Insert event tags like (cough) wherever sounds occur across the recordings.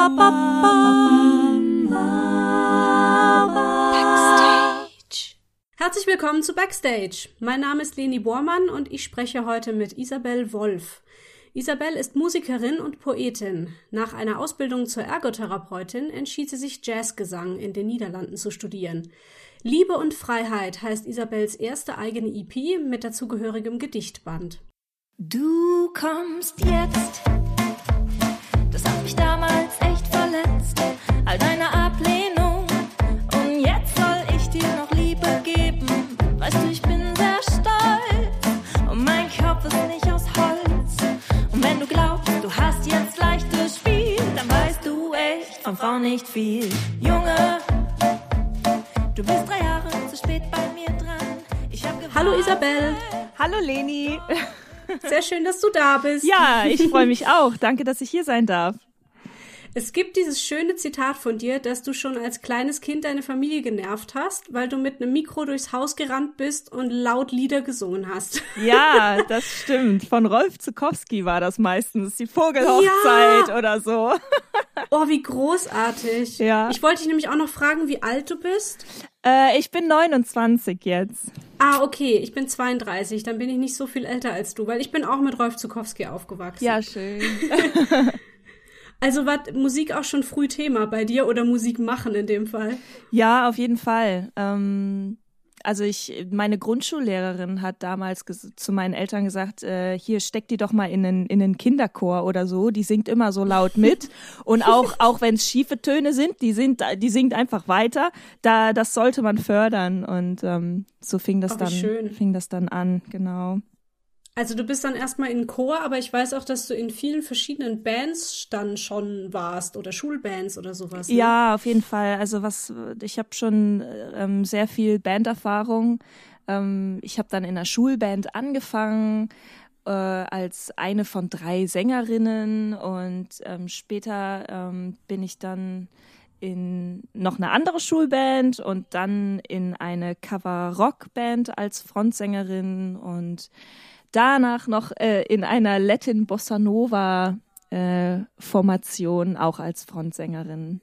Backstage. Herzlich willkommen zu Backstage. Mein Name ist Leni Bormann und ich spreche heute mit Isabel Wolf. Isabel ist Musikerin und Poetin. Nach einer Ausbildung zur Ergotherapeutin entschied sie sich Jazzgesang in den Niederlanden zu studieren. Liebe und Freiheit heißt Isabels erste eigene EP mit dazugehörigem Gedichtband. Du kommst jetzt, all deine Ablehnung. Und jetzt soll ich dir noch Liebe geben. Weißt du, ich bin sehr stolz und mein Kopf ist nicht aus Holz. Und wenn du glaubst, du hast jetzt leichtes Spiel, dann weißt du echt von Frauen nicht viel. Junge, du bist drei Jahre zu spät bei mir dran. Ich hab Hallo Isabel. Hallo Leni. Sehr schön, dass du da bist. Ja, ich (laughs) freue mich auch. Danke, dass ich hier sein darf. Es gibt dieses schöne Zitat von dir, dass du schon als kleines Kind deine Familie genervt hast, weil du mit einem Mikro durchs Haus gerannt bist und laut Lieder gesungen hast. (laughs) Ja, das stimmt. Von Rolf Zukowski war das meistens, die Vogelhochzeit ja. oder so. (laughs) Oh, wie großartig. Ja. Ich wollte dich nämlich auch noch fragen, wie alt du bist. Äh, ich bin 29 jetzt. Ah, okay, ich bin 32, dann bin ich nicht so viel älter als du, weil ich bin auch mit Rolf Zukowski aufgewachsen. Ja, schön. (laughs) Also war Musik auch schon früh Thema bei dir oder Musik machen in dem Fall? Ja, auf jeden Fall. Ähm, also ich, meine Grundschullehrerin hat damals zu meinen Eltern gesagt, äh, hier steck die doch mal in den, in den Kinderchor oder so. Die singt immer so laut mit (laughs) und auch auch wenn es schiefe Töne sind, die sind, die singt einfach weiter. Da das sollte man fördern und ähm, so fing das oh, dann schön. fing das dann an, genau. Also du bist dann erstmal in Chor, aber ich weiß auch, dass du in vielen verschiedenen Bands dann schon warst oder Schulbands oder sowas. Ne? Ja, auf jeden Fall. Also was, ich habe schon ähm, sehr viel Banderfahrung. Ähm, ich habe dann in einer Schulband angefangen äh, als eine von drei Sängerinnen und ähm, später ähm, bin ich dann in noch eine andere Schulband und dann in eine Cover-Rock-Band als Frontsängerin und danach noch äh, in einer Latin Bossa Nova äh, Formation auch als Frontsängerin.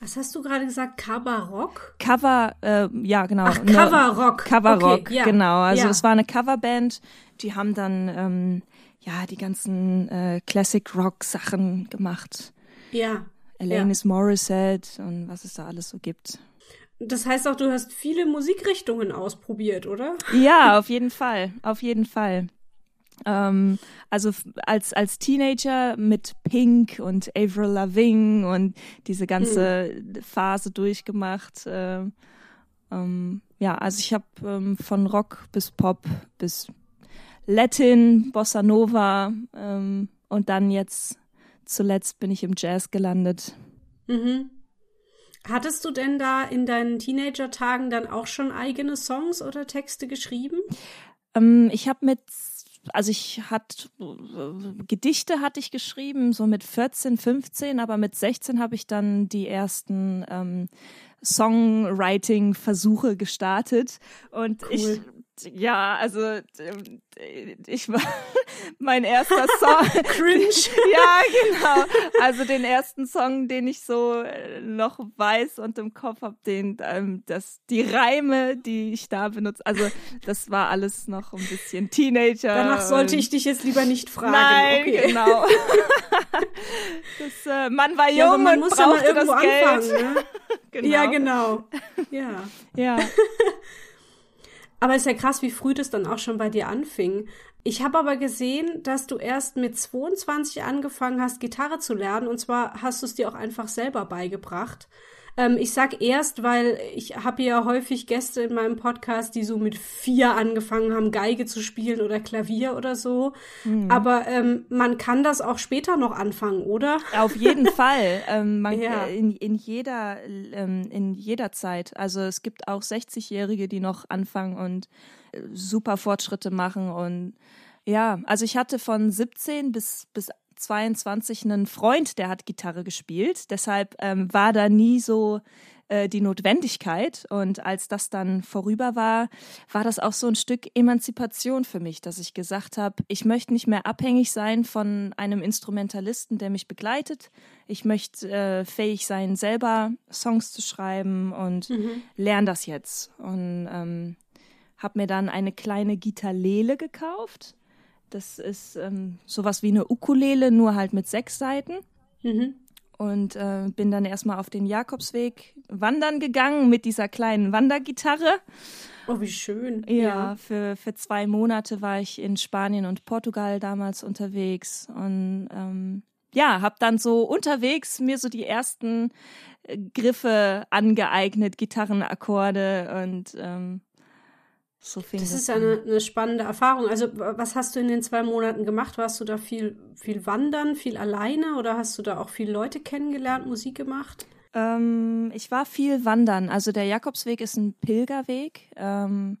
Was hast du gerade gesagt? Cover Rock? Cover, äh, ja genau. Ach, Cover Rock. Cover Rock, okay, ja. genau. Also ja. es war eine Coverband. Die haben dann ähm, ja die ganzen äh, Classic Rock Sachen gemacht. Ja. Alanis ja. Morissette und was es da alles so gibt. Das heißt auch, du hast viele Musikrichtungen ausprobiert, oder? Ja, auf jeden Fall, auf jeden Fall. Ähm, also als, als Teenager mit Pink und Avril Lavigne und diese ganze mhm. Phase durchgemacht. Äh, ähm, ja, also ich habe ähm, von Rock bis Pop bis Latin, Bossa Nova ähm, und dann jetzt zuletzt bin ich im Jazz gelandet. Mhm. Hattest du denn da in deinen Teenager-Tagen dann auch schon eigene Songs oder Texte geschrieben? Ähm, ich habe mit also ich hatte Gedichte hatte ich geschrieben, so mit 14, 15, aber mit 16 habe ich dann die ersten ähm, Songwriting-Versuche gestartet und cool. ich ja, also ähm, ich war (laughs) mein erster Song. (laughs) Cringe. (laughs) ja, genau. Also den ersten Song, den ich so äh, noch weiß und im Kopf habe, den ähm, das die Reime, die ich da benutze. Also das war alles noch ein bisschen Teenager. Danach sollte ich dich jetzt lieber nicht fragen. Nein, okay. genau. das, äh, man war jung ja, man und brauchte ja das Geld. Anfangen, ne? genau. Ja, genau. Ja. Ja. Aber es ist ja krass, wie früh das dann auch schon bei dir anfing. Ich habe aber gesehen, dass du erst mit 22 angefangen hast, Gitarre zu lernen. Und zwar hast du es dir auch einfach selber beigebracht. Ähm, ich sag erst, weil ich habe ja häufig Gäste in meinem Podcast, die so mit vier angefangen haben, Geige zu spielen oder Klavier oder so. Mhm. Aber ähm, man kann das auch später noch anfangen, oder? Auf jeden (laughs) Fall. Ähm, man, ja. Äh, in, in, jeder, ähm, in jeder Zeit. Also es gibt auch 60-Jährige, die noch anfangen und äh, super Fortschritte machen und ja, also ich hatte von 17 bis, bis 22 einen Freund, der hat Gitarre gespielt. Deshalb ähm, war da nie so äh, die Notwendigkeit. Und als das dann vorüber war, war das auch so ein Stück Emanzipation für mich, dass ich gesagt habe, ich möchte nicht mehr abhängig sein von einem Instrumentalisten, der mich begleitet. Ich möchte äh, fähig sein, selber Songs zu schreiben und mhm. lerne das jetzt. Und ähm, habe mir dann eine kleine Gitarlele gekauft. Das ist ähm, sowas wie eine Ukulele, nur halt mit sechs Seiten. Mhm und äh, bin dann erstmal auf den Jakobsweg wandern gegangen mit dieser kleinen Wandergitarre. Oh, wie schön. Ja, ja, Für, für zwei Monate war ich in Spanien und Portugal damals unterwegs und ähm, ja, habe dann so unterwegs mir so die ersten äh, Griffe angeeignet, Gitarrenakkorde und ähm, so fing das, das ist eine, eine, spannende Erfahrung. Also, was hast du in den zwei Monaten gemacht? Warst du da viel, viel wandern, viel alleine oder hast du da auch viele Leute kennengelernt, Musik gemacht? Ähm, ich war viel wandern. Also, der Jakobsweg ist ein Pilgerweg. Ähm,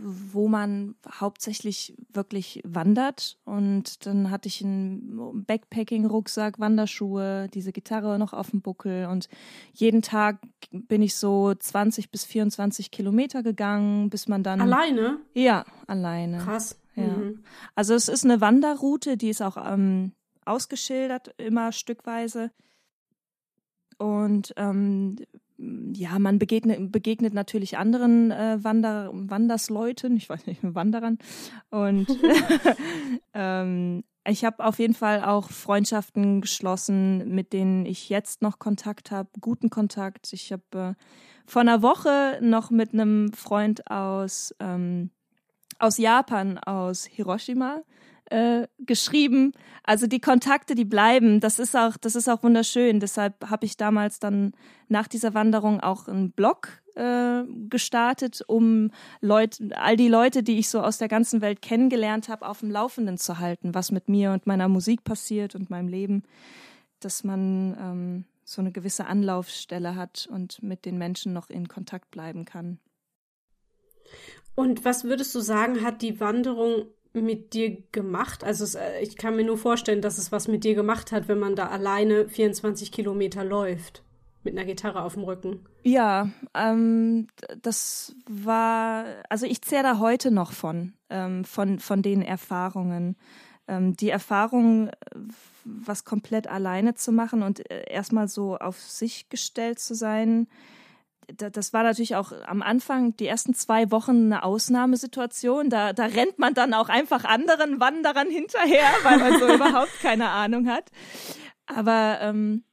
wo man hauptsächlich wirklich wandert. Und dann hatte ich einen Backpacking-Rucksack, Wanderschuhe, diese Gitarre noch auf dem Buckel. Und jeden Tag bin ich so 20 bis 24 Kilometer gegangen, bis man dann. Alleine? Ja, alleine. Krass. Ja. Mhm. Also es ist eine Wanderroute, die ist auch ähm, ausgeschildert, immer stückweise. Und ähm, ja, man begegnet, begegnet natürlich anderen äh, Wander, Wandersleuten, ich weiß nicht, (laughs) Wanderern. Und (laughs) ähm, ich habe auf jeden Fall auch Freundschaften geschlossen, mit denen ich jetzt noch Kontakt habe, guten Kontakt. Ich habe äh, vor einer Woche noch mit einem Freund aus, ähm, aus Japan, aus Hiroshima, äh, geschrieben. Also die Kontakte, die bleiben. Das ist auch, das ist auch wunderschön. Deshalb habe ich damals dann nach dieser Wanderung auch einen Blog äh, gestartet, um Leute, all die Leute, die ich so aus der ganzen Welt kennengelernt habe, auf dem Laufenden zu halten, was mit mir und meiner Musik passiert und meinem Leben, dass man ähm, so eine gewisse Anlaufstelle hat und mit den Menschen noch in Kontakt bleiben kann. Und was würdest du sagen, hat die Wanderung mit dir gemacht? Also es, äh, ich kann mir nur vorstellen, dass es was mit dir gemacht hat, wenn man da alleine 24 Kilometer läuft mit einer Gitarre auf dem Rücken. Ja, ähm, das war, also ich zehre da heute noch von, ähm, von, von den Erfahrungen. Ähm, die Erfahrung, was komplett alleine zu machen und äh, erstmal so auf sich gestellt zu sein, das war natürlich auch am Anfang, die ersten zwei Wochen eine Ausnahmesituation. Da, da rennt man dann auch einfach anderen Wanderern hinterher, (laughs) weil man so überhaupt keine Ahnung hat. Aber ähm,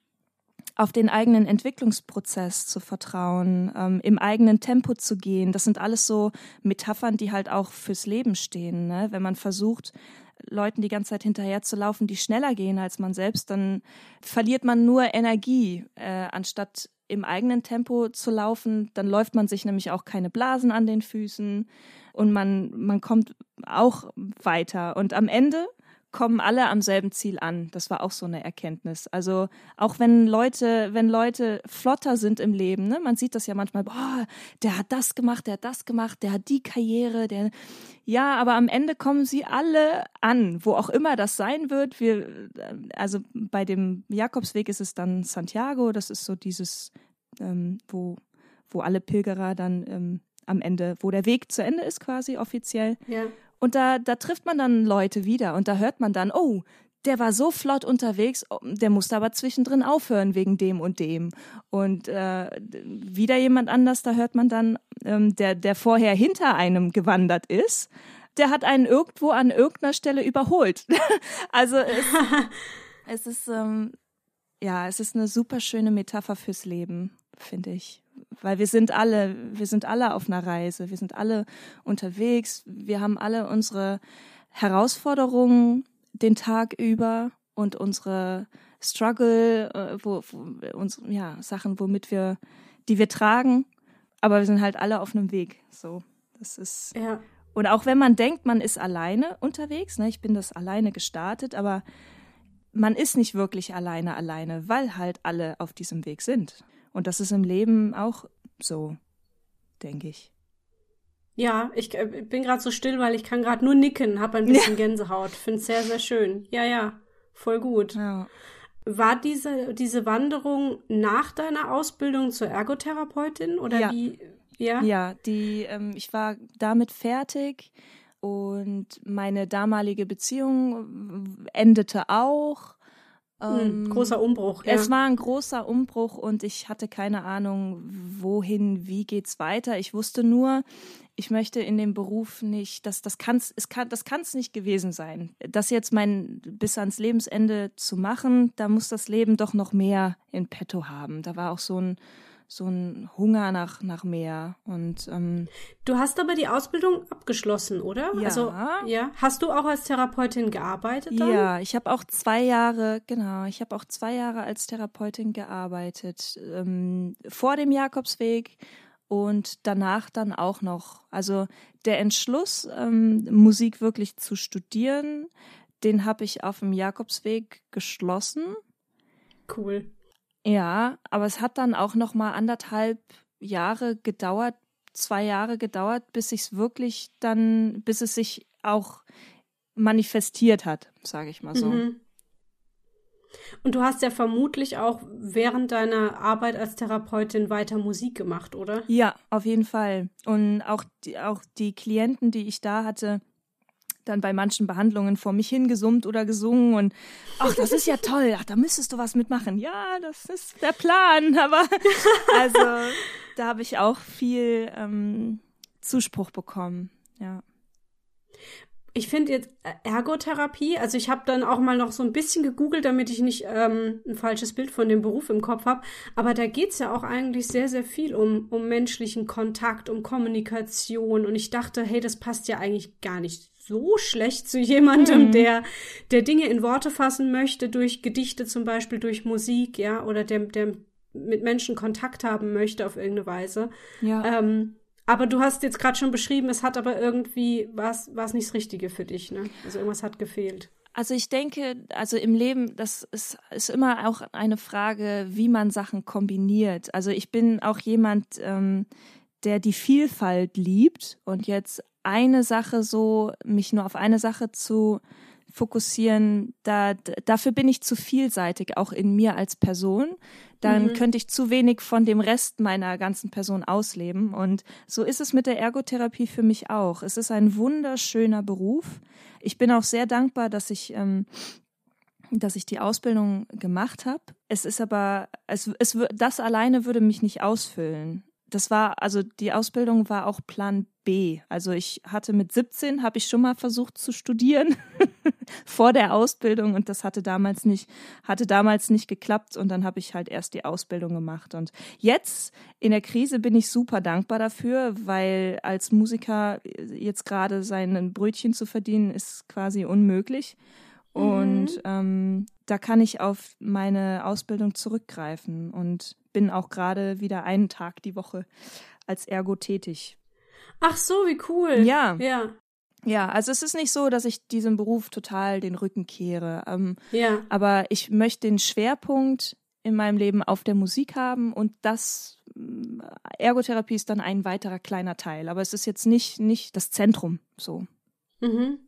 auf den eigenen Entwicklungsprozess zu vertrauen, ähm, im eigenen Tempo zu gehen, das sind alles so Metaphern, die halt auch fürs Leben stehen. Ne? Wenn man versucht, Leuten die ganze Zeit hinterher zu laufen, die schneller gehen als man selbst, dann verliert man nur Energie, äh, anstatt im eigenen Tempo zu laufen, dann läuft man sich nämlich auch keine Blasen an den Füßen und man, man kommt auch weiter. Und am Ende kommen alle am selben Ziel an. Das war auch so eine Erkenntnis. Also auch wenn Leute, wenn Leute flotter sind im Leben, ne, man sieht das ja manchmal, boah, der hat das gemacht, der hat das gemacht, der hat die Karriere, der, ja, aber am Ende kommen sie alle an, wo auch immer das sein wird. Wir, also bei dem Jakobsweg ist es dann Santiago, das ist so dieses, ähm, wo, wo alle Pilgerer dann ähm, am Ende, wo der Weg zu Ende ist quasi offiziell. Ja. Und da, da trifft man dann Leute wieder und da hört man dann, oh, der war so flott unterwegs, oh, der musste aber zwischendrin aufhören wegen dem und dem. Und äh, wieder jemand anders, da hört man dann, ähm, der, der vorher hinter einem gewandert ist, der hat einen irgendwo an irgendeiner Stelle überholt. (laughs) also es, (laughs) es ist ähm, ja, es ist eine super schöne Metapher fürs Leben, finde ich weil wir sind alle, wir sind alle auf einer Reise, wir sind alle unterwegs, wir haben alle unsere Herausforderungen den Tag über und unsere Struggle, äh, wo, wo uns, ja, Sachen, womit wir, die wir tragen, aber wir sind halt alle auf einem Weg. So, das ist. Ja. Und auch wenn man denkt, man ist alleine unterwegs, ne, ich bin das alleine gestartet, aber man ist nicht wirklich alleine alleine, weil halt alle auf diesem Weg sind. Und das ist im Leben auch so, denke ich. Ja, ich äh, bin gerade so still, weil ich kann gerade nur nicken, habe ein bisschen ja. Gänsehaut. Finde es sehr, sehr schön. Ja, ja, voll gut. Ja. War diese, diese Wanderung nach deiner Ausbildung zur Ergotherapeutin oder Ja. wie? Ja. Ja, die, ähm, ich war damit fertig und meine damalige Beziehung endete auch. Hm, Ähm, großer Umbruch. Ja. Es war ein großer Umbruch und ich hatte keine Ahnung, wohin, wie geht's weiter. Ich wusste nur, ich möchte in dem Beruf nicht, das, das kann's, es kann, das kann's nicht gewesen sein. Das jetzt mein bis ans Lebensende zu machen, da muss das Leben doch noch mehr in petto haben. Da war auch so ein, so ein Hunger nach, nach mehr. Und ähm, Du hast aber die Ausbildung abgeschlossen, oder? Ja. Also, ja. Hast du auch als Therapeutin gearbeitet dann? Ja, ich habe auch zwei Jahre, genau, ich habe auch zwei Jahre als Therapeutin gearbeitet, ähm, vor dem Jakobsweg und danach dann auch noch. Also der Entschluss, ähm, Musik wirklich zu studieren, den habe ich auf dem Jakobsweg geschlossen. Cool. Ja, aber es hat dann auch noch mal anderthalb Jahre gedauert, zwei Jahre gedauert, bis ich es wirklich dann, bis es sich auch manifestiert hat, sage ich mal so. Mhm. Und du hast ja vermutlich auch während deiner Arbeit als Therapeutin weiter Musik gemacht, oder? Ja, auf jeden Fall. Und auch die, auch die Klienten, die ich da hatte, dann bei manchen Behandlungen vor mich hingesummt oder gesungen und ach, das ist ja toll, ach, da müsstest du was mitmachen. Ja, das ist der Plan, (laughs) aber also da habe ich auch viel ähm, Zuspruch bekommen. Ja. Ich finde jetzt äh, Ergotherapie, also ich habe dann auch mal noch so ein bisschen gegoogelt, damit ich nicht ähm, ein falsches Bild von dem Beruf im Kopf habe. Aber da geht's ja auch eigentlich sehr, sehr viel um, um menschlichen Kontakt, um Kommunikation. Und ich dachte, hey, das passt ja eigentlich gar nicht so schlecht zu jemandem, Mhm. der, der Dinge in Worte fassen möchte, durch Gedichte zum Beispiel, durch Musik, ja, oder der, der mit Menschen Kontakt haben möchte auf irgendeine Weise. Ja. Ähm, aber du hast jetzt gerade schon beschrieben, es hat aber irgendwie was was nicht das Richtige für dich, ne? Also irgendwas hat gefehlt. Also ich denke, also im Leben, das ist, ist immer auch eine Frage, wie man Sachen kombiniert. Also ich bin auch jemand, ähm, der die Vielfalt liebt und jetzt eine Sache so, mich nur auf eine Sache zu fokussieren, da, dafür bin ich zu vielseitig, auch in mir als Person. Dann Mhm. könnte ich zu wenig von dem Rest meiner ganzen Person ausleben. Und so ist es mit der Ergotherapie für mich auch. Es ist ein wunderschöner Beruf. Ich bin auch sehr dankbar, dass ich, ähm, dass ich die Ausbildung gemacht habe. Es ist aber, es, es, das alleine würde mich nicht ausfüllen. Das war, also die Ausbildung war auch Plan B. Also ich hatte mit 17, habe ich schon mal versucht zu studieren (laughs) vor der Ausbildung und das hatte damals nicht, hatte damals nicht geklappt und dann habe ich halt erst die Ausbildung gemacht. Und jetzt in der Krise bin ich super dankbar dafür, weil als Musiker jetzt gerade sein Brötchen zu verdienen, ist quasi unmöglich. Und ähm, da kann ich auf meine Ausbildung zurückgreifen und bin auch gerade wieder einen Tag die Woche als Ergo tätig. Ach so, wie cool. Ja. Ja. Ja, also es ist nicht so, dass ich diesem Beruf total den Rücken kehre. Ähm, Ja. aber ich möchte den Schwerpunkt in meinem Leben auf der Musik haben und das mm, Ergotherapie ist dann ein weiterer kleiner Teil. Aber es ist jetzt nicht, nicht das Zentrum so. Mhm.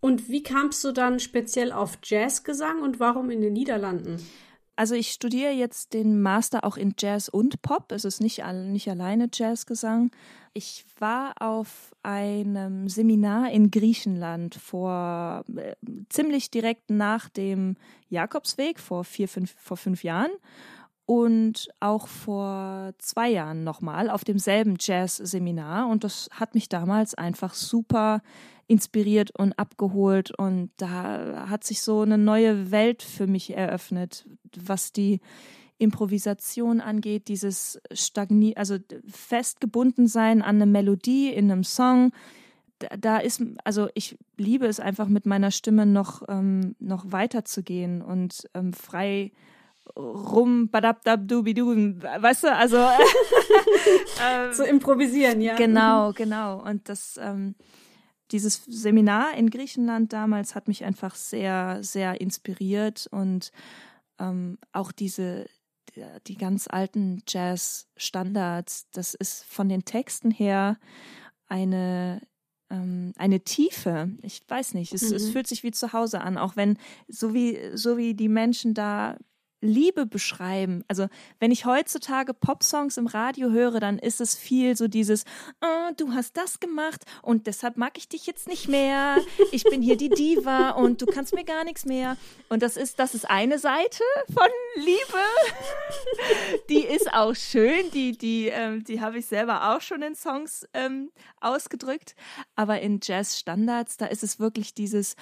Und wie kamst du dann speziell auf Jazzgesang und warum in den Niederlanden? Also ich studiere jetzt den Master auch in Jazz und Pop. Es ist nicht, nicht alleine Jazzgesang. Ich war auf einem Seminar in Griechenland vor äh, ziemlich direkt nach dem Jakobsweg vor vier, fünf, vor fünf Jahren und auch vor zwei Jahren nochmal auf demselben Jazz-Seminar. Und das hat mich damals einfach super inspiriert und abgeholt. Und da hat sich so eine neue Welt für mich eröffnet, was die Improvisation angeht, dieses Stagni, also festgebunden sein an eine Melodie in einem Song. Da, ist, also ich liebe es einfach mit meiner Stimme noch, ähm, noch weiterzugehen und ähm, frei rum, badabdabdubidu, weißt du, also (laughs) ähm, Zu improvisieren, ja. Genau, genau. Und das, ähm, dieses Seminar in Griechenland damals hat mich einfach sehr, sehr inspiriert und ähm, auch diese, die, die ganz alten Jazz-Standards, das ist von den Texten her eine, ähm, eine Tiefe. Ich weiß nicht, es, mhm. es fühlt sich wie zu Hause an, auch wenn so wie so wie die Menschen da Liebe beschreiben. Also wenn ich heutzutage Popsongs im Radio höre, dann ist es viel so dieses, oh, du hast das gemacht und deshalb mag ich dich jetzt nicht mehr. Ich bin hier die Diva und du kannst mir gar nichts mehr. Und das ist, das ist eine Seite von Liebe. (laughs) Die ist auch schön. Die, die, ähm, die habe ich selber auch schon in Songs ähm, ausgedrückt. Aber in Jazz-Standards, da ist es wirklich dieses,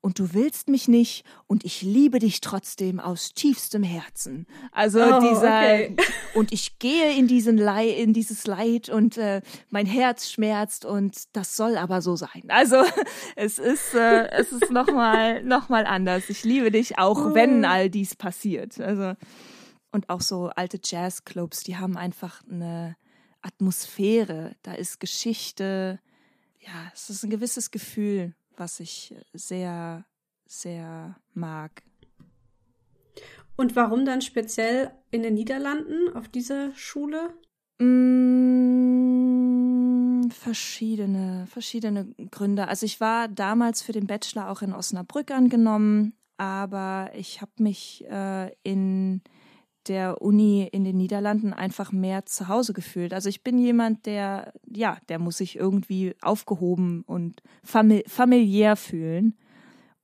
und du willst mich nicht und ich liebe dich trotzdem aus tiefstem Herzen. Also oh, dieser okay. (laughs) und ich gehe in diesen Leid, in dieses Leid und äh, mein Herz schmerzt und das soll aber so sein. Also (laughs) es ist äh, es ist noch mal noch mal anders. Ich liebe dich auch, oh. wenn all dies passiert. Also und auch so alte Jazzclubs, die haben einfach eine Atmosphäre. Da ist Geschichte. Ja, es ist ein gewisses Gefühl was ich sehr, sehr mag. Und warum dann speziell in den Niederlanden auf dieser Schule? Mm, verschiedene, verschiedene Gründe. Also ich war damals für den Bachelor auch in Osnabrück angenommen, aber ich habe mich äh, in der Uni in den Niederlanden einfach mehr zu Hause gefühlt. Also ich bin jemand, der, ja, der muss sich irgendwie aufgehoben und famili familiär fühlen.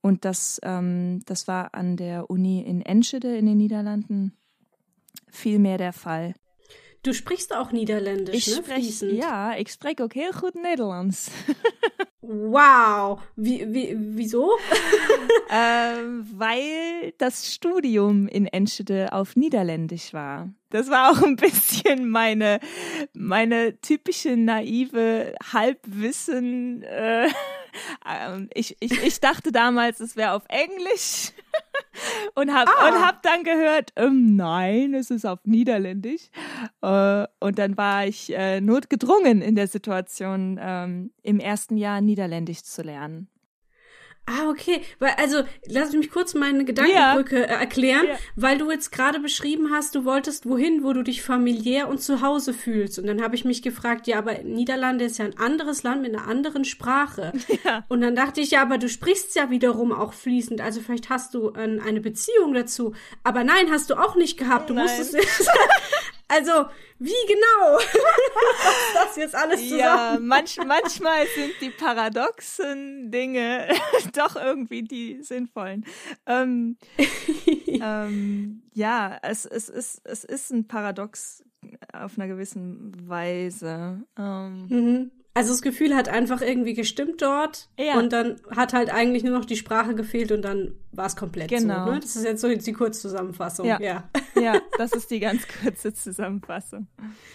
Und das, ähm, das war an der Uni in Enschede in den Niederlanden viel mehr der Fall. Du sprichst auch Niederländisch, ich ne? Sprech, ja, ich spreche auch heel gut Nederlands. (laughs) wow, wie, wie, wieso? (laughs) ähm, weil das Studium in Enschede auf Niederländisch war. Das war auch ein bisschen meine, meine typische naive Halbwissen. Äh, (laughs) ähm, ich, ich, ich dachte damals, es wäre auf Englisch (laughs) und habe ah. hab dann gehört, ähm, nein, es ist auf Niederländisch. Äh, und dann war ich äh, notgedrungen in der Situation, ähm, im ersten Jahr Niederländisch zu lernen. Ah, okay. Weil, also, lass mich kurz meine Gedankenbrücke ja. Äh, erklären, ja. weil du jetzt gerade beschrieben hast, du wolltest wohin, wo du dich familiär und zu Hause fühlst. Und dann habe ich mich gefragt, ja, aber Niederlande ist ja ein anderes Land mit einer anderen Sprache. (laughs) Ja. Und dann dachte ich, ja, aber du sprichst ja wiederum auch fließend. Also vielleicht hast du äh, eine Beziehung dazu. Aber nein, hast du auch nicht gehabt. Du nein. musstest. (laughs) Also, wie genau (laughs) das jetzt alles zusammen? Ja, manch, manchmal sind die paradoxen Dinge (laughs) doch irgendwie die sinnvollen. Ähm, (laughs) ähm, ja, es, es, ist, es ist ein Paradox auf einer gewissen Weise. Ähm, mhm. Also das Gefühl hat einfach irgendwie gestimmt dort ja. und dann hat halt eigentlich nur noch die Sprache gefehlt und dann war es komplett genau. so. Ne? Das ist jetzt so die Kurzzusammenfassung. Ja. ja. (laughs) ja, das ist die ganz kurze Zusammenfassung.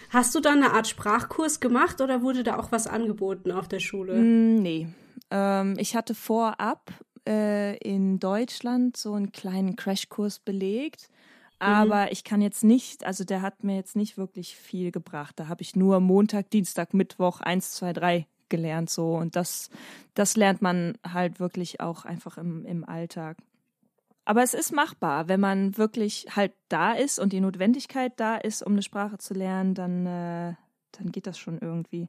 Hast du dann eine Art Sprachkurs gemacht oder wurde da auch was angeboten auf der Schule? Mm, nee. Ähm, ich hatte vorab äh, in Deutschland so einen kleinen Crashkurs belegt. Aber mhm. ich kann jetzt nicht, also der hat mir jetzt nicht wirklich viel gebracht. Da habe ich nur Montag, Dienstag, Mittwoch, eins, zwei, drei gelernt so. Und das, das lernt man halt wirklich auch einfach im, im Alltag. Aber es ist machbar, wenn man wirklich halt da ist und die Notwendigkeit da ist, um eine Sprache zu lernen, dann, äh, dann geht das schon irgendwie.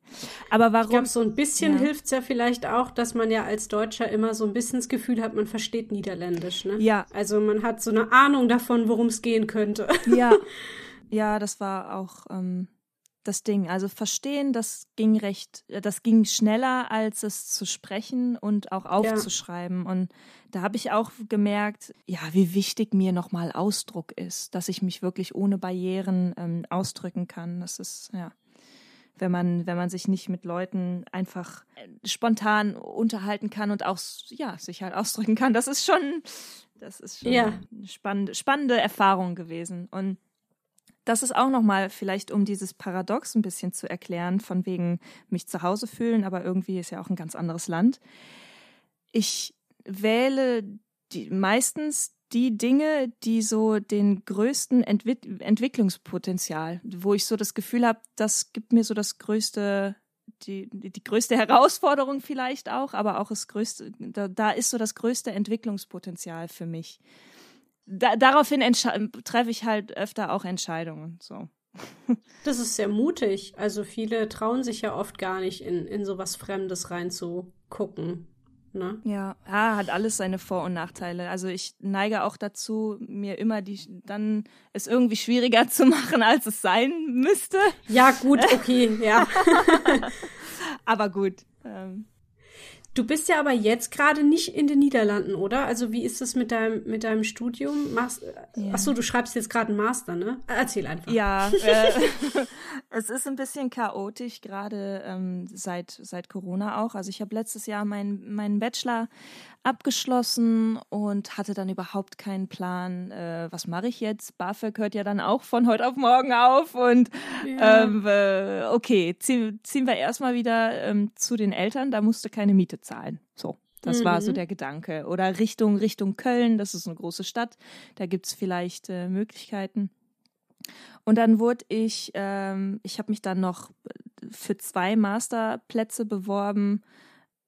Aber warum? Ich glaube, so ein bisschen ja. hilft es ja vielleicht auch, dass man ja als Deutscher immer so ein bisschen das Gefühl hat, man versteht Niederländisch, ne? Ja. Also man hat so eine Ahnung davon, worum es gehen könnte. (laughs) Ja. Ja, das war auch ähm, das Ding. Also verstehen, das ging recht, das ging schneller, als es zu sprechen und auch aufzuschreiben. Ja. Und da habe ich auch gemerkt, ja, wie wichtig mir nochmal Ausdruck ist, dass ich mich wirklich ohne Barrieren ähm, ausdrücken kann. Das ist, ja wenn man, wenn man sich nicht mit Leuten einfach äh, spontan unterhalten kann und auch ja, sich halt ausdrücken kann. Das ist schon, das ist schon ja. eine spannende, spannende Erfahrung gewesen. Und das ist auch nochmal vielleicht, um dieses Paradox ein bisschen zu erklären, von wegen mich zu Hause fühlen, aber irgendwie ist ja auch ein ganz anderes Land. Ich wähle die, meistens die Dinge, die so den größten Entwick Entwicklungspotenzial, wo ich so das Gefühl habe, das gibt mir so das größte, die, die größte Herausforderung vielleicht auch, aber auch das größte, da, da ist so das größte Entwicklungspotenzial für mich. Da, daraufhin treffe ich halt öfter auch Entscheidungen. So. (laughs) Das ist sehr mutig. Also viele trauen sich ja oft gar nicht, in, in sowas Fremdes reinzugucken. Ne? Ja, ja, hat alles seine Vor- und Nachteile. Also ich neige auch dazu, mir immer die dann es irgendwie schwieriger (laughs) zu machen, als es sein müsste. Ja, gut, okay, ja. (laughs) Aber gut. Ähm, Du bist ja aber jetzt gerade nicht in den Niederlanden, oder? Also wie ist es mit deinem, mit deinem Studium? Machst, ja. Achso, du schreibst jetzt gerade einen Master, ne? Erzähl einfach. Ja, (laughs) äh, (laughs) es ist ein bisschen chaotisch, gerade ähm, seit, seit Corona auch. Also ich habe letztes Jahr meinen mein Bachelor abgeschlossen und hatte dann überhaupt keinen Plan, äh, was mache ich jetzt? BAföG hört ja dann auch von heute auf morgen auf und ja. ähm, äh, okay, zieh, ziehen wir erstmal wieder ähm, zu den Eltern, da musste keine Miete zahlen. So. Das mhm. war so mhm. der Gedanke. Oder Richtung, Richtung Köln, das ist eine große Stadt, da gibt's vielleicht äh, Möglichkeiten. Und dann wurde ich, ähm, ich habe mich dann noch für zwei Masterplätze beworben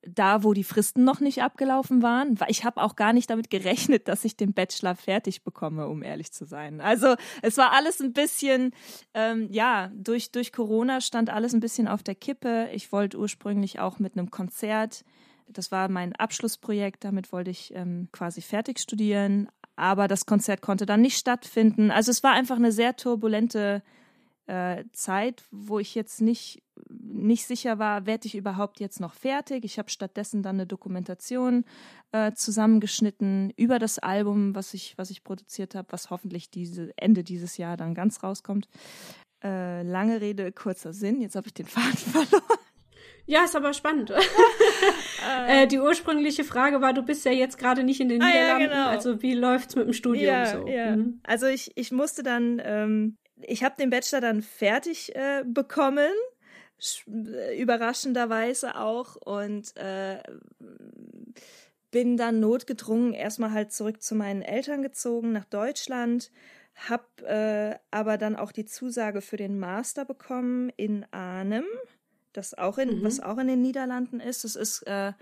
da, wo die Fristen noch nicht abgelaufen waren. Ich habe auch gar nicht damit gerechnet, dass ich den Bachelor fertig bekomme, um ehrlich zu sein. Also es war alles ein bisschen, ähm, ja, durch, durch Corona stand alles ein bisschen auf der Kippe. Ich wollte ursprünglich auch mit einem Konzert, das war mein Abschlussprojekt, damit wollte ich ähm, quasi fertig studieren. Aber das Konzert konnte dann nicht stattfinden. Also es war einfach eine sehr turbulente äh, Zeit, wo ich jetzt nicht, nicht sicher war, werde ich überhaupt jetzt noch fertig. Ich habe stattdessen dann eine Dokumentation äh, zusammengeschnitten über das Album, was ich, was ich produziert habe, was hoffentlich diese, Ende dieses Jahr dann ganz rauskommt. Äh, lange Rede, kurzer Sinn. Jetzt habe ich den Faden (laughs) verloren. Ja, ist aber spannend. (laughs) äh, die ursprüngliche Frage war, du bist ja jetzt gerade nicht in den ah, Niederlanden, ja, genau. also wie läuft's mit dem Studium ja, so? Ja. Mhm. Also ich, ich musste dann ähm, ich habe den Bachelor dann fertig äh, bekommen, überraschenderweise auch, und äh, bin dann notgedrungen erstmal halt zurück zu meinen Eltern gezogen nach Deutschland, hab äh, aber dann auch die Zusage für den Master bekommen in Arnhem, das auch in, mhm. was auch in den Niederlanden ist. Das ist äh,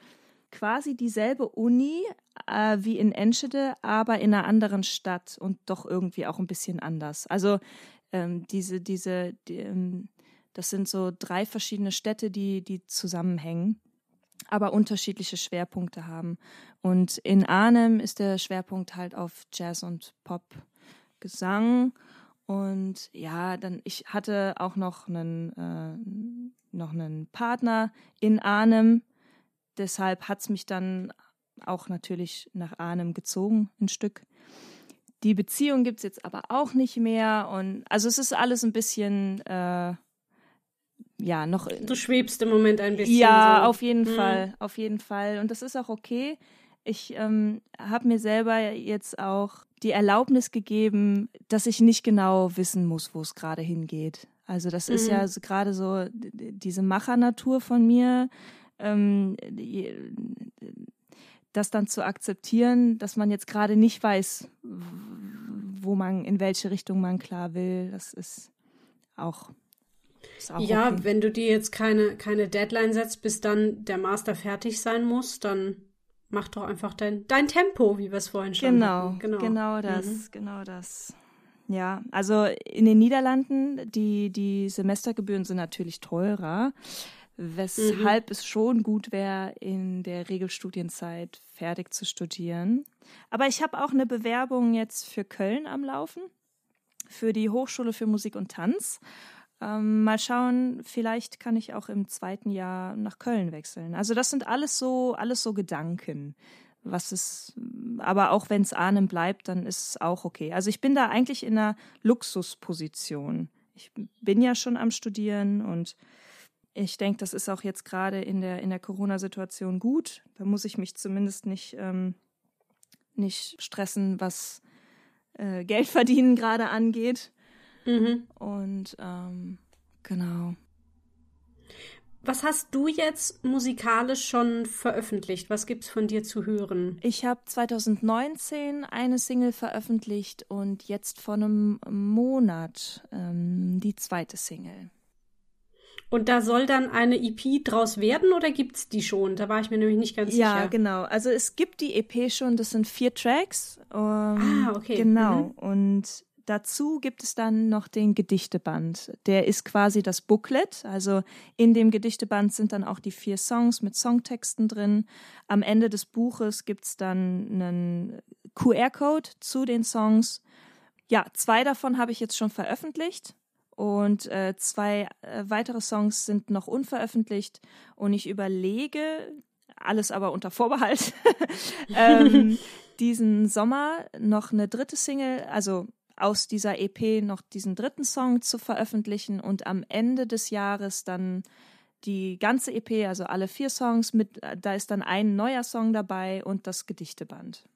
quasi dieselbe Uni äh, wie in Enschede, aber in einer anderen Stadt und doch irgendwie auch ein bisschen anders. Also ähm, diese, diese, die, ähm, das sind so drei verschiedene Städte, die, die zusammenhängen, aber unterschiedliche Schwerpunkte haben. Und in Arnhem ist der Schwerpunkt halt auf Jazz und Pop, Gesang. Und ja, dann ich hatte auch noch einen, äh, noch einen Partner in Arnhem. Deshalb hat es mich dann auch natürlich nach Arnhem gezogen, ein Stück. Die Beziehung gibt es jetzt aber auch nicht mehr. Und also es ist alles ein bisschen, äh, ja, noch. Du schwebst im Moment ein bisschen. Ja, so. auf jeden hm. Fall, auf jeden Fall. Und das ist auch okay. Ich ähm, habe mir selber jetzt auch die Erlaubnis gegeben, dass ich nicht genau wissen muss, wo es gerade hingeht. Also das mhm. ist ja mhm. gerade so diese Machernatur von mir. Ähm, das dann zu akzeptieren, dass man jetzt gerade nicht weiß, wo man, in welche Richtung man klar will, das ist auch. Ja, okay. wenn du dir jetzt keine, keine Deadline setzt, bis dann der Master fertig sein muss, dann mach doch einfach dein, dein Tempo, wie wir es vorhin schon genau, hatten. Genau, genau das, mhm. genau das. Ja, also in den Niederlanden, die, die Semestergebühren sind natürlich teurer weshalb mhm. es schon gut wäre, in der Regelstudienzeit fertig zu studieren. Aber ich habe auch eine Bewerbung jetzt für Köln am Laufen, für die Hochschule für Musik und Tanz. Ähm, mal schauen, vielleicht kann ich auch im zweiten Jahr nach Köln wechseln. Also das sind alles so, alles so Gedanken. Was ist, aber auch wenn es Ahnen bleibt, dann ist es auch okay. Also ich bin da eigentlich in einer Luxusposition. Ich bin ja schon am Studieren und ich denke, das ist auch jetzt gerade in der, in der Corona-Situation gut. Da muss ich mich zumindest nicht, ähm, nicht stressen, was äh, Geldverdienen gerade angeht. Mhm. Und ähm, genau. Was hast du jetzt musikalisch schon veröffentlicht? Was gibt's von dir zu hören? Ich habe 2019 eine Single veröffentlicht und jetzt vor einem Monat ähm, die zweite Single. Und da soll dann eine EP draus werden oder gibt's die schon? Da war ich mir nämlich nicht ganz ja, sicher. Ja, genau. Also es gibt die EP schon, das sind vier Tracks. Um, ah, okay. Genau. Mhm. Und dazu gibt es dann noch den Gedichteband. Der ist quasi das Booklet. Also in dem Gedichteband sind dann auch die vier Songs mit Songtexten drin. Am Ende des Buches gibt es dann einen QR-Code zu den Songs. Ja, zwei davon habe ich jetzt schon veröffentlicht und äh, zwei äh, weitere Songs sind noch unveröffentlicht. Und ich überlege, alles aber unter Vorbehalt, (laughs) ähm, (laughs) diesen Sommer noch eine dritte Single, also aus dieser EP noch diesen dritten Song zu veröffentlichen und am Ende des Jahres dann die ganze EP, also alle vier Songs mit, da ist dann ein neuer Song dabei und das Gedichteband.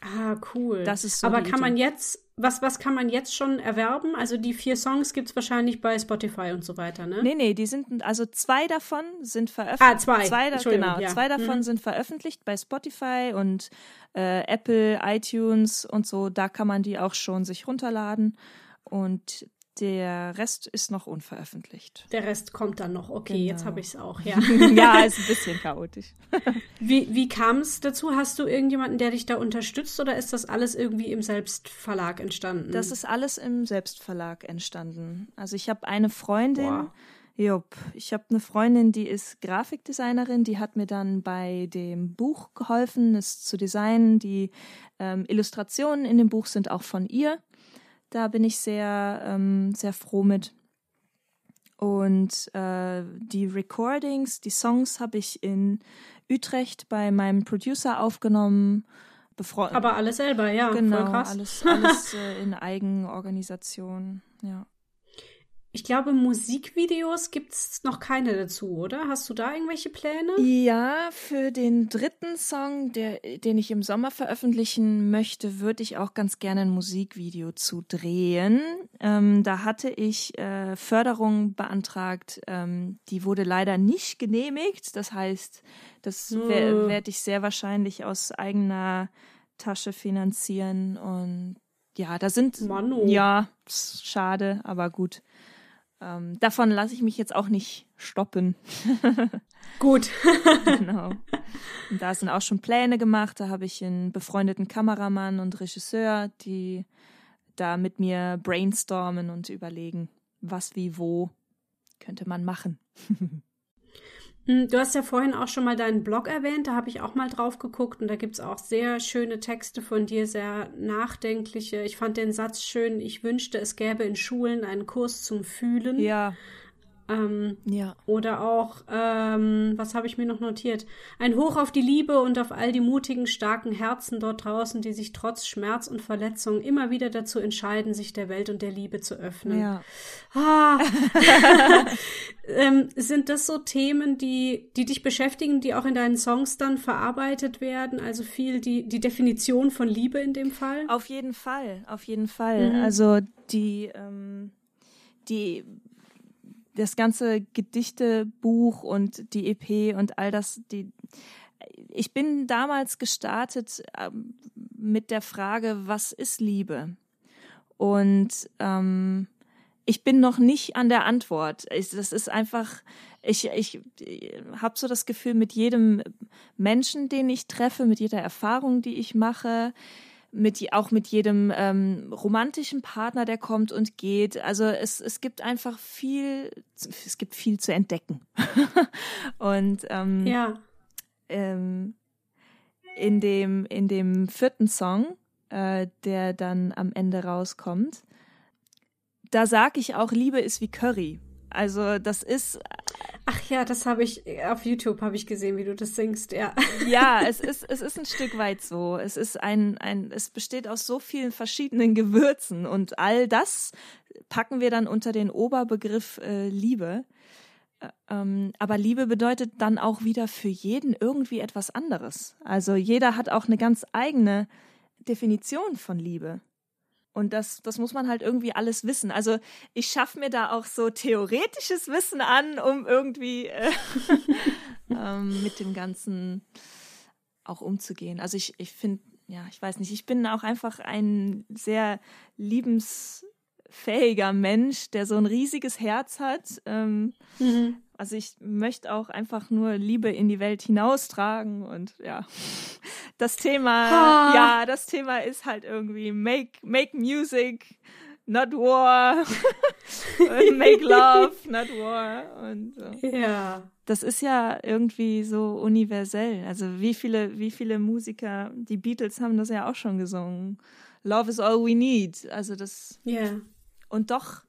Ah, cool. Das ist so Aber kann man Idee. jetzt, was, was kann man jetzt schon erwerben? Also die vier Songs gibt es wahrscheinlich bei Spotify und so weiter, ne? Nee, nee, die sind, also zwei davon sind veröffentlicht. Ah, zwei. Zwei, da, genau, ja. zwei davon Mhm. sind veröffentlicht bei Spotify und äh, Apple, iTunes und so. Da kann man die auch schon sich runterladen. Und der Rest ist noch unveröffentlicht. Der Rest kommt dann noch. Okay, jetzt Genau. habe ich es auch, (laughs) ja. ja, ist ein bisschen chaotisch. (laughs) Wie, wie kam es dazu? Hast du irgendjemanden, der dich da unterstützt oder ist das alles irgendwie im Selbstverlag entstanden? Das ist alles im Selbstverlag entstanden. Also ich habe eine Freundin, Boah. Jupp, ich habe eine Freundin, die ist Grafikdesignerin, die hat mir dann bei dem Buch geholfen, es zu designen. Die ähm, Illustrationen in dem Buch sind auch von ihr. Da bin ich sehr, ähm, sehr froh mit. Und äh, die Recordings, die Songs habe ich in Utrecht bei meinem Producer aufgenommen. Befre Aber alles selber, ja. genau, alles, alles (laughs) äh, in Eigenorganisation, ja. Ich glaube, Musikvideos gibt es noch keine dazu, oder? Hast du da irgendwelche Pläne? Ja, für den dritten Song, der, den ich im Sommer veröffentlichen möchte, würde ich auch ganz gerne ein Musikvideo zu drehen. Ähm, da hatte ich äh, Förderung beantragt, ähm, die wurde leider nicht genehmigt. Das heißt, das Oh. wer- werde ich sehr wahrscheinlich aus eigener Tasche finanzieren. Und ja, da sind Mano. ja ist schade, aber gut. Ähm, davon lasse ich mich jetzt auch nicht stoppen. (laughs) Gut. (laughs) genau. Und da sind auch schon Pläne gemacht. Da habe ich einen befreundeten Kameramann und Regisseur, die da mit mir brainstormen und überlegen, was, wie, wo könnte man machen. (laughs) Hm, Du hast ja vorhin auch schon mal deinen Blog erwähnt, da habe ich auch mal drauf geguckt und da gibt es auch sehr schöne Texte von dir, sehr nachdenkliche. Ich fand den Satz schön, ich wünschte, es gäbe in Schulen einen Kurs zum Fühlen. Ja, Ähm, ja. oder auch, ähm, was habe ich mir noch notiert? Ein Hoch auf die Liebe und auf all die mutigen, starken Herzen dort draußen, die sich trotz Schmerz und Verletzung immer wieder dazu entscheiden, sich der Welt und der Liebe zu öffnen. Ja. Ah. (laughs) ähm, sind das so Themen, die, die dich beschäftigen, die auch in deinen Songs dann verarbeitet werden? Also viel die, die Definition von Liebe in dem Fall? Auf jeden Fall, auf jeden Fall. Mhm. Also die, ähm, die, das ganze Gedichtebuch und die EP und all das, die, ich bin damals gestartet ähm, mit der Frage, was ist Liebe? Und ähm, ich bin noch nicht an der Antwort. Ich, das ist einfach, ich, ich, ich habe so das Gefühl, mit jedem Menschen, den ich treffe, mit jeder Erfahrung, die ich mache, mit auch mit jedem ähm, romantischen Partner, der kommt und geht. Also es, es gibt einfach viel, es gibt viel zu entdecken. (laughs) und ähm, Ja. ähm, in dem in dem vierten Song, äh, der dann am Ende rauskommt, da sag ich auch, Liebe ist wie Curry. Also das ist Ach ja, das habe ich auf YouTube habe ich gesehen, wie du das singst, ja. ja, (laughs) es ist es ist ein Stück weit so. Es ist ein ein es besteht aus so vielen verschiedenen Gewürzen und all das packen wir dann unter den Oberbegriff äh, Liebe. Ähm, aber Liebe bedeutet dann auch wieder für jeden irgendwie etwas anderes. Also jeder hat auch eine ganz eigene Definition von Liebe. Und das, das muss man halt irgendwie alles wissen. Also ich schaffe mir da auch so theoretisches Wissen an, um irgendwie äh, (laughs) ähm, mit dem Ganzen auch umzugehen. Also ich, ich finde, ja, ich weiß nicht, ich bin auch einfach ein sehr liebensfähiger Mensch, der so ein riesiges Herz hat. Ähm, also ich möchte auch einfach nur Liebe in die Welt hinaustragen und ja, das Thema, Ah. ja, das Thema ist halt irgendwie make, make music, not war. (laughs) make love, not war. Und so. Ja. Das ist ja irgendwie so universell. Also wie viele, wie viele Musiker, die Beatles haben das ja auch schon gesungen. Love is all we need. Also das, Ja. und doch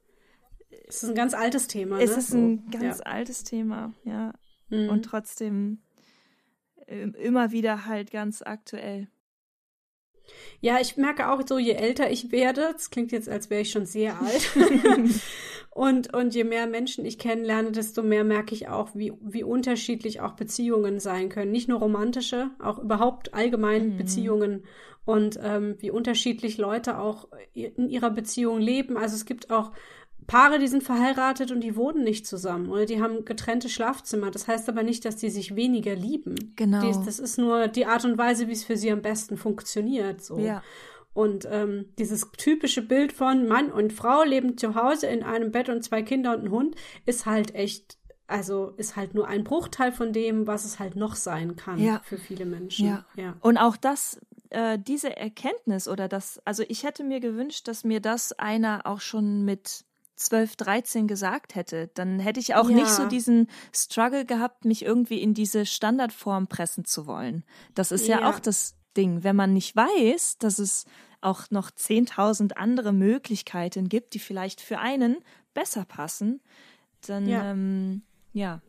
Es ist ein ganz altes Thema. ist ne? es ein So, ganz ja. altes Thema, ja. Mhm. Und trotzdem äh, immer wieder halt ganz aktuell. Ja, ich merke auch so, je älter ich werde, das klingt jetzt, als wäre ich schon sehr alt. (laughs) und, und je mehr Menschen ich kennenlerne, desto mehr merke ich auch, wie, wie unterschiedlich auch Beziehungen sein können. Nicht nur romantische, auch überhaupt allgemein Mhm. Beziehungen und ähm, wie unterschiedlich Leute auch in ihrer Beziehung leben. Also es gibt auch Paare, die sind verheiratet und die wohnen nicht zusammen oder die haben getrennte Schlafzimmer. Das heißt aber nicht, dass die sich weniger lieben. Genau. Die, das ist nur die Art und Weise, wie es für sie am besten funktioniert. So. Ja. Und ähm, dieses typische Bild von Mann und Frau leben zu Hause in einem Bett und zwei Kinder und ein Hund ist halt echt, also ist halt nur ein Bruchteil von dem, was es halt noch sein kann Ja. für viele Menschen. Ja. ja. Und auch das, äh, diese Erkenntnis oder das, also ich hätte mir gewünscht, dass mir das einer auch schon mit 12, 13 gesagt hätte. Dann hätte ich auch Ja. nicht so diesen Struggle gehabt, mich irgendwie in diese Standardform pressen zu wollen. Das ist ja, Ja. auch das Ding. Wenn man nicht weiß, dass es auch noch 10.000 andere Möglichkeiten gibt, die vielleicht für einen besser passen, dann Ja. ähm, ja.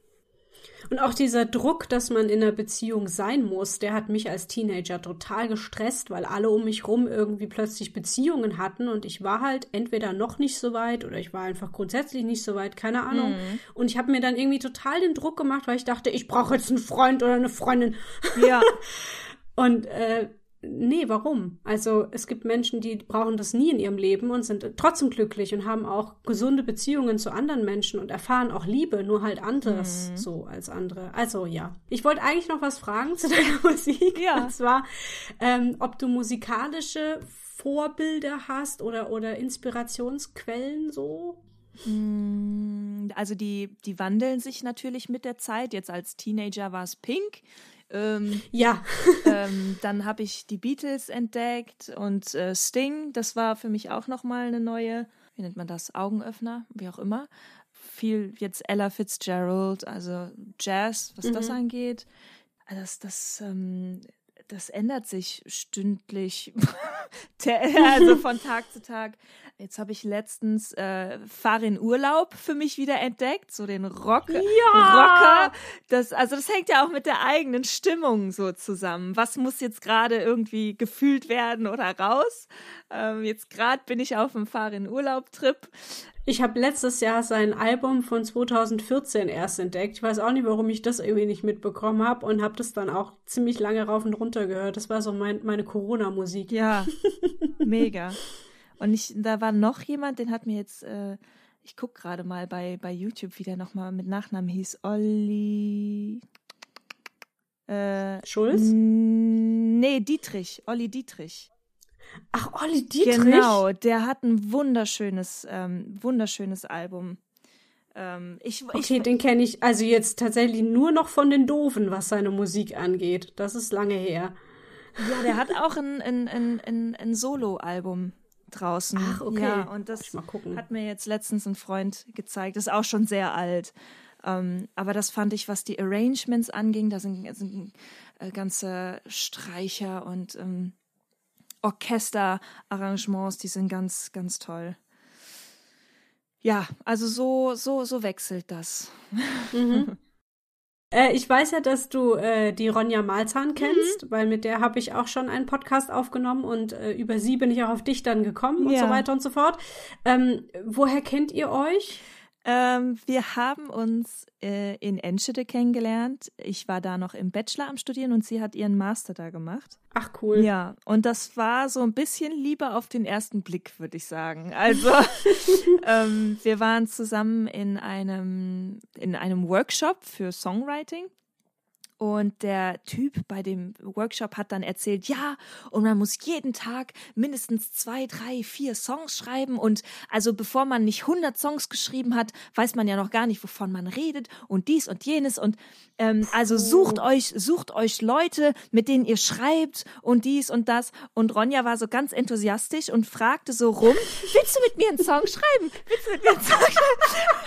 Und auch dieser Druck, dass man in einer Beziehung sein muss, der hat mich als Teenager total gestresst, weil alle um mich rum irgendwie plötzlich Beziehungen hatten und ich war halt entweder noch nicht so weit oder ich war einfach grundsätzlich nicht so weit, keine Ahnung. Und ich habe mir dann irgendwie total den Druck gemacht, weil ich dachte, ich brauche jetzt einen Freund oder eine Freundin. Ja, (laughs) Und äh, nee, warum? Also es gibt Menschen, die brauchen das nie in ihrem Leben und sind trotzdem glücklich und haben auch gesunde Beziehungen zu anderen Menschen und erfahren auch Liebe, nur halt anderes Mhm. so als andere. Also ja. Ich wollte eigentlich noch was fragen (laughs) zu deiner Musik. Ja. Und zwar, ähm, ob du musikalische Vorbilder hast oder, oder Inspirationsquellen so. Also die, die wandeln sich natürlich mit der Zeit. Jetzt als Teenager war es Pink. Ähm, Ja. (laughs) ähm, dann habe ich die Beatles entdeckt und äh, Sting. Das war für mich auch nochmal eine neue, wie nennt man das, Augenöffner, wie auch immer. Viel jetzt Ella Fitzgerald, also Jazz, was das angeht. Also Das, das, ähm, das ändert sich stündlich, (laughs) (laughs) also von Tag zu Tag. Jetzt habe ich letztens äh, Fahr in Urlaub für mich wieder entdeckt, so den Rock Rocker. Das, also das hängt ja auch mit der eigenen Stimmung so zusammen. Was muss jetzt gerade irgendwie gefühlt werden oder raus? Ähm, jetzt gerade bin ich auf dem Fahr in Urlaub-Trip. Ich habe letztes Jahr sein Album von 2014 erst entdeckt. Ich weiß auch nicht, warum ich das irgendwie nicht mitbekommen habe und habe das dann auch ziemlich lange rauf und runter gehört. Das war so mein, meine Corona-Musik. Ja, (laughs) mega. Und ich, da war noch jemand, den hat mir jetzt, äh, ich guck gerade mal bei, bei YouTube, wie der nochmal mit Nachnamen hieß. Olli. Äh, Schulz? nee, Dietrich. Olli Dietrich. Ach, Olli Dietrich? Genau, der hat ein wunderschönes, ähm, wunderschönes Album. Ähm, ich, Okay, ich, den kenne ich also jetzt tatsächlich nur noch von den Doofen, was seine Musik angeht. Das ist lange her. ja, der hat auch ein, ein, ein, ein, ein Solo-Album draußen. Ach, okay. Ja, und das ich mal gucken. hat mir jetzt letztens ein Freund gezeigt. Ist auch schon sehr alt. Ähm, aber das fand ich, was die Arrangements anging, da sind, sind äh, ganze Streicher und ähm, Orchesterarrangements, die sind ganz, ganz toll. Ja, also so, so, so wechselt das. (laughs) Äh, ich weiß ja, dass du äh, die Ronja Malzahn Mhm. kennst, weil mit der habe ich auch schon einen Podcast aufgenommen und äh, über sie bin ich auch auf dich dann gekommen und Ja. so weiter und so fort. Ähm, woher kennt ihr euch? Ähm, wir haben uns äh, in Enschede kennengelernt. Ich war da noch im Bachelor am Studieren und sie hat ihren Master da gemacht. Ach cool. Ja, und das war so ein bisschen Liebe auf den ersten Blick, würde ich sagen. Also (laughs) ähm, wir waren zusammen in einem in einem Workshop für Songwriting Und der Typ bei dem Workshop hat dann erzählt, ja, und man muss jeden Tag mindestens zwei, drei, vier Songs schreiben. Und also bevor man nicht 100 Songs geschrieben hat, weiß man ja noch gar nicht, wovon man redet und dies und jenes. Und ähm, also sucht euch, sucht euch Leute, mit denen ihr schreibt und dies und das. Und Ronja war so ganz enthusiastisch und fragte so rum, (laughs) willst du mit mir einen Song schreiben? Willst du mit mir einen Song schreiben? (laughs)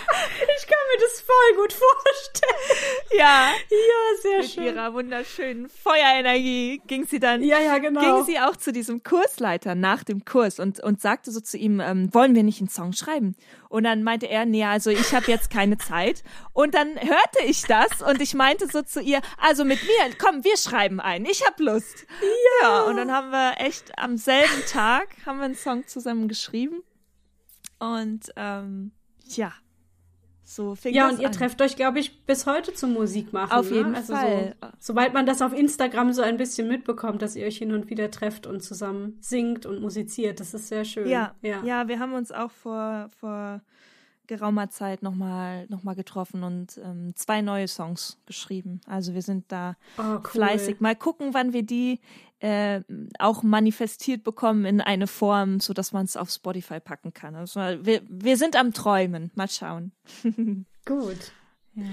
Ich kann mir das voll gut vorstellen. Ja. Ja, sehr mit ihrer wunderschönen Feuerenergie ging sie dann, Ja, ja, genau. ging sie auch zu diesem Kursleiter nach dem Kurs und, und sagte so zu ihm, ähm, wollen wir nicht einen Song schreiben? Und dann meinte er, nee, also ich habe jetzt keine Zeit. Und dann hörte ich das und ich meinte so zu ihr, also mit mir, komm, wir schreiben einen, ich hab Lust. Ja. Und dann haben wir echt am selben Tag haben wir einen Song zusammen geschrieben. Und ähm, ja, so fing Ja, und ihr an. trefft euch, glaube ich, bis heute zum Musik machen. Auf ne? jeden also Fall. So, sobald man das auf Instagram so ein bisschen mitbekommt, dass ihr euch hin und wieder trefft und zusammen singt und musiziert, das ist sehr schön. Ja, ja. ja, wir haben uns auch vor, vor geraumer Zeit nochmal noch mal getroffen und ähm, zwei neue Songs geschrieben. Also wir sind da Oh, cool. fleißig. Mal gucken, wann wir die äh, auch manifestiert bekommen in eine Form, sodass man es auf Spotify packen kann. Also wir, wir sind am Träumen. Mal schauen. (laughs) Gut. Ja.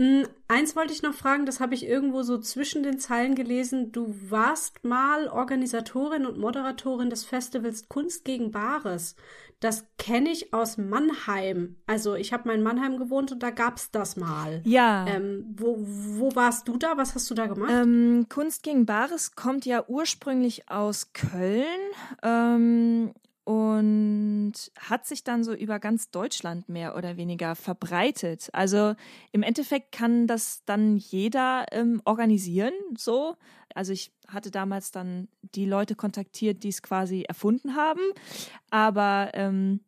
Mm, Eins wollte ich noch fragen, das habe ich irgendwo so zwischen den Zeilen gelesen. Du warst mal Organisatorin und Moderatorin des Festivals Kunst gegen Bares. Das kenne ich aus Mannheim. Also ich habe mal in Mannheim gewohnt und da gab's das mal. Ja. Ähm, wo, wo warst du da? Was hast du da gemacht? Ähm, Kunst gegen Bares kommt ja ursprünglich aus Köln ähm, und hat sich dann so über ganz Deutschland mehr oder weniger verbreitet. Also im Endeffekt kann das dann jeder ähm, organisieren, so. Also ich hatte damals dann die Leute kontaktiert, die es quasi erfunden haben, aber ähm,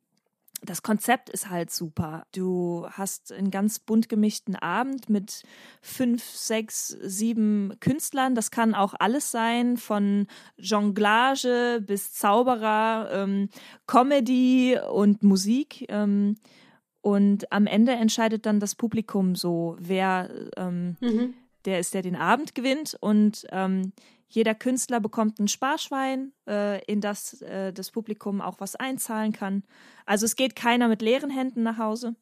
das Konzept ist halt super. Du hast einen ganz bunt gemischten Abend mit fünf, sechs, sieben Künstlern. Das kann auch alles sein, von Jonglage bis Zauberer, ähm, Comedy und Musik. Ähm, und am Ende entscheidet dann das Publikum so, wer ähm, mhm. der ist, der den Abend gewinnt. Und ähm, jeder Künstler bekommt ein Sparschwein, äh, in das äh, das Publikum auch was einzahlen kann. Also es geht keiner mit leeren Händen nach Hause.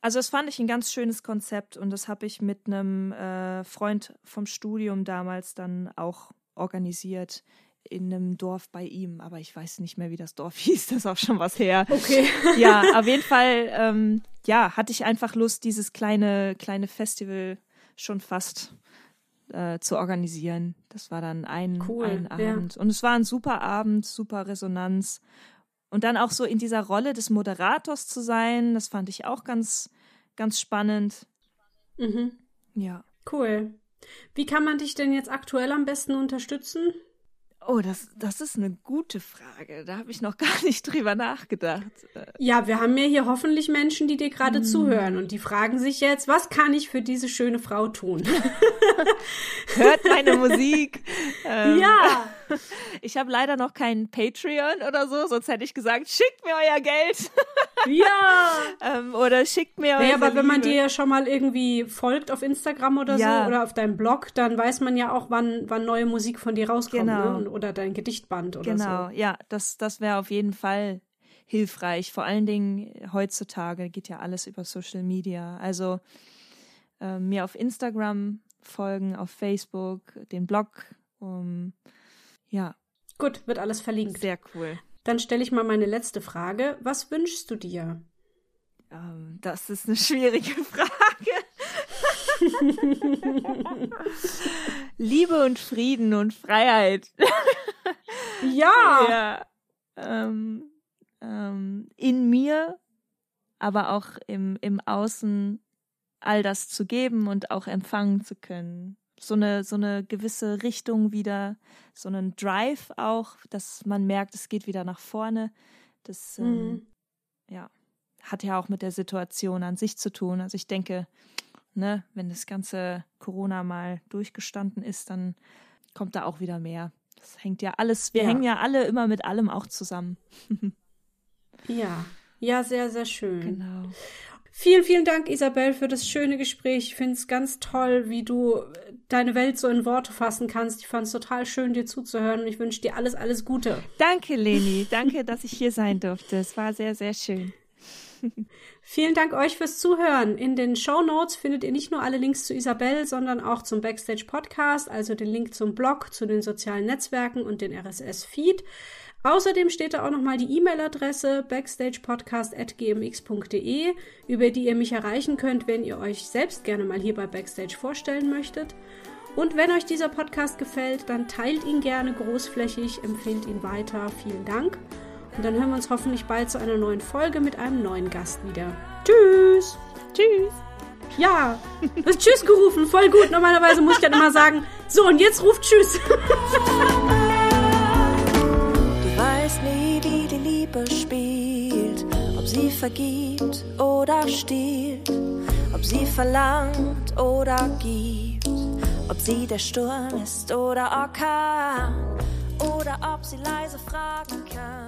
Also das fand ich ein ganz schönes Konzept und das habe ich mit einem äh, Freund vom Studium damals dann auch organisiert in einem Dorf bei ihm, aber ich weiß nicht mehr, wie das Dorf (laughs) hieß, das ist auch schon was her. Okay. (laughs) Ja, auf jeden Fall, ähm, ja, hatte ich einfach Lust, dieses kleine, kleine Festival schon fast äh, zu organisieren. Das war dann ein, Cool, ein ja. Abend. Und es war ein super Abend, super Resonanz. Und dann auch so in dieser Rolle des Moderators zu sein, das fand ich auch ganz, ganz spannend. Mhm. Ja. Cool. Wie kann man dich denn jetzt aktuell am besten unterstützen? Oh, das, das ist eine gute Frage. Da habe ich noch (laughs) gar nicht drüber nachgedacht. Ja, wir haben ja hier hoffentlich Menschen, die dir gerade Hm. zuhören und die fragen sich jetzt, was kann ich für diese schöne Frau tun? (laughs) Hört meine Musik. (laughs) Ähm, ja. (laughs) Ich habe leider noch keinen Patreon oder so, sonst hätte ich gesagt, schickt mir euer Geld. (laughs) Ja. ähm, oder schickt mir euer Naja, aber wenn man Liebe. dir ja schon mal irgendwie folgt auf Instagram oder Ja. so oder auf deinem Blog, dann weiß man ja auch, wann, wann neue Musik von dir rauskommt. Genau. Ne? Oder dein Gedichtband oder Genau, so. ja, das, das wäre auf jeden Fall hilfreich. Vor allen Dingen heutzutage geht ja alles über Social Media. Also äh, mir auf Instagram folgen, auf Facebook, den Blog. Um, ja, Gut, wird alles verlinkt. sehr cool. Dann stelle ich mal meine letzte Frage. Was wünschst du dir? Ähm, das ist eine schwierige (laughs) Frage. (laughs) Liebe und Frieden und Freiheit. (laughs) Ja. ja, ähm, ähm, in mir, aber auch im, im Außen all das zu geben und auch empfangen zu können. So eine, so eine gewisse Richtung wieder, so einen Drive auch, dass man merkt, es geht wieder nach vorne. Das ähm, Mhm. ja, hat ja auch mit der Situation an sich zu tun. Also ich denke, ne, wenn das ganze Corona mal durchgestanden ist, dann kommt da auch wieder mehr. Das hängt ja alles, wir Ja. hängen ja alle immer mit allem auch zusammen. (laughs) Ja. Ja, sehr, sehr schön. Genau. Vielen, vielen Dank, Isabel, für das schöne Gespräch. Ich finde es ganz toll, wie du deine Welt so in Worte fassen kannst. Ich fand es total schön, dir zuzuhören und ich wünsche dir alles, alles Gute. Danke, Leni. Danke, dass ich hier sein durfte. Es war sehr, sehr schön. (laughs) Vielen Dank euch fürs Zuhören. In den Show Notes findet ihr nicht nur alle Links zu Isabel, sondern auch zum Backstage Podcast, also den Link zum Blog, zu den sozialen Netzwerken und den RSS Feed. Außerdem steht da auch nochmal die E-Mail-Adresse backstagepodcast.gmx.de, über die ihr mich erreichen könnt, wenn ihr euch selbst gerne mal hier bei Backstage vorstellen möchtet. Und wenn euch dieser Podcast gefällt, dann teilt ihn gerne großflächig, empfehlt ihn weiter. Vielen Dank. Und dann hören wir uns hoffentlich bald zu einer neuen Folge mit einem neuen Gast wieder. Tschüss! Tschüss! Ja, du hast Tschüss gerufen, voll gut. Normalerweise muss ich dann immer sagen, so und jetzt ruft Tschüss. (laughs) Liebe spielt, ob sie vergibt oder stiehlt, ob sie verlangt oder gibt, ob sie der Sturm ist oder Orkan, oder ob sie leise fragen kann.